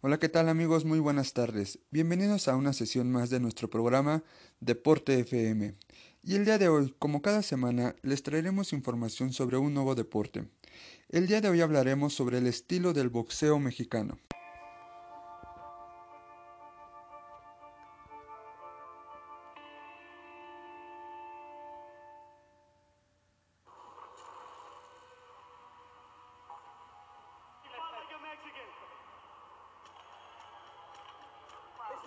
Hola, ¿qué tal amigos? Muy buenas tardes. Bienvenidos a una sesión más de nuestro programa Deporte FM. Y el día de hoy, como cada semana, les traeremos información sobre un nuevo deporte. El día de hoy hablaremos sobre el estilo del boxeo mexicano.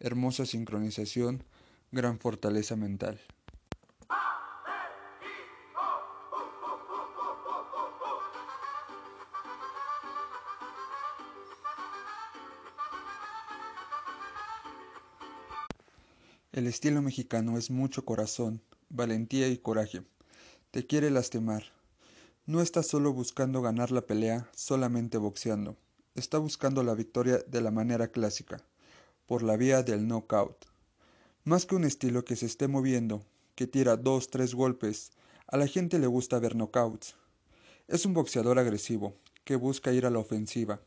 hermosa sincronización, gran fortaleza mental. El estilo mexicano es mucho corazón, valentía y coraje. Te quiere lastimar. No está solo buscando ganar la pelea solamente boxeando. Está buscando la victoria de la manera clásica, por la vía del knockout. Más que un estilo que se esté moviendo, que tira dos, tres golpes, a la gente le gusta ver knockouts. Es un boxeador agresivo, que busca ir a la ofensiva,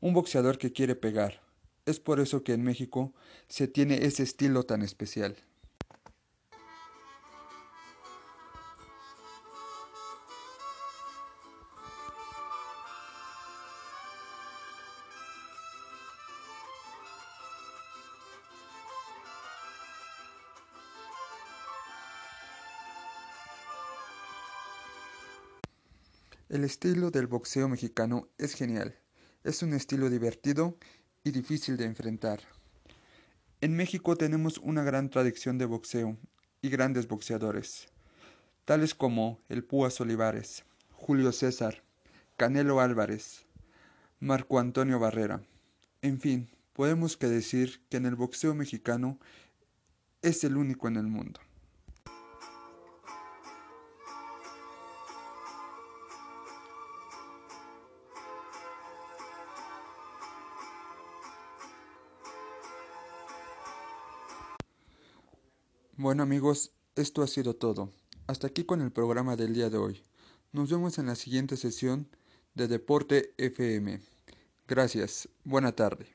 un boxeador que quiere pegar. Es por eso que en México se tiene ese estilo tan especial. El estilo del boxeo mexicano es genial. Es un estilo divertido y difícil de enfrentar. En México tenemos una gran tradición de boxeo y grandes boxeadores, tales como el Púas Olivares, Julio César, Canelo Álvarez, Marco Antonio Barrera. En fin, podemos que decir que en el boxeo mexicano es el único en el mundo. Bueno amigos, esto ha sido todo. Hasta aquí con el programa del día de hoy. Nos vemos en la siguiente sesión de Deporte FM. Gracias. Buena tarde.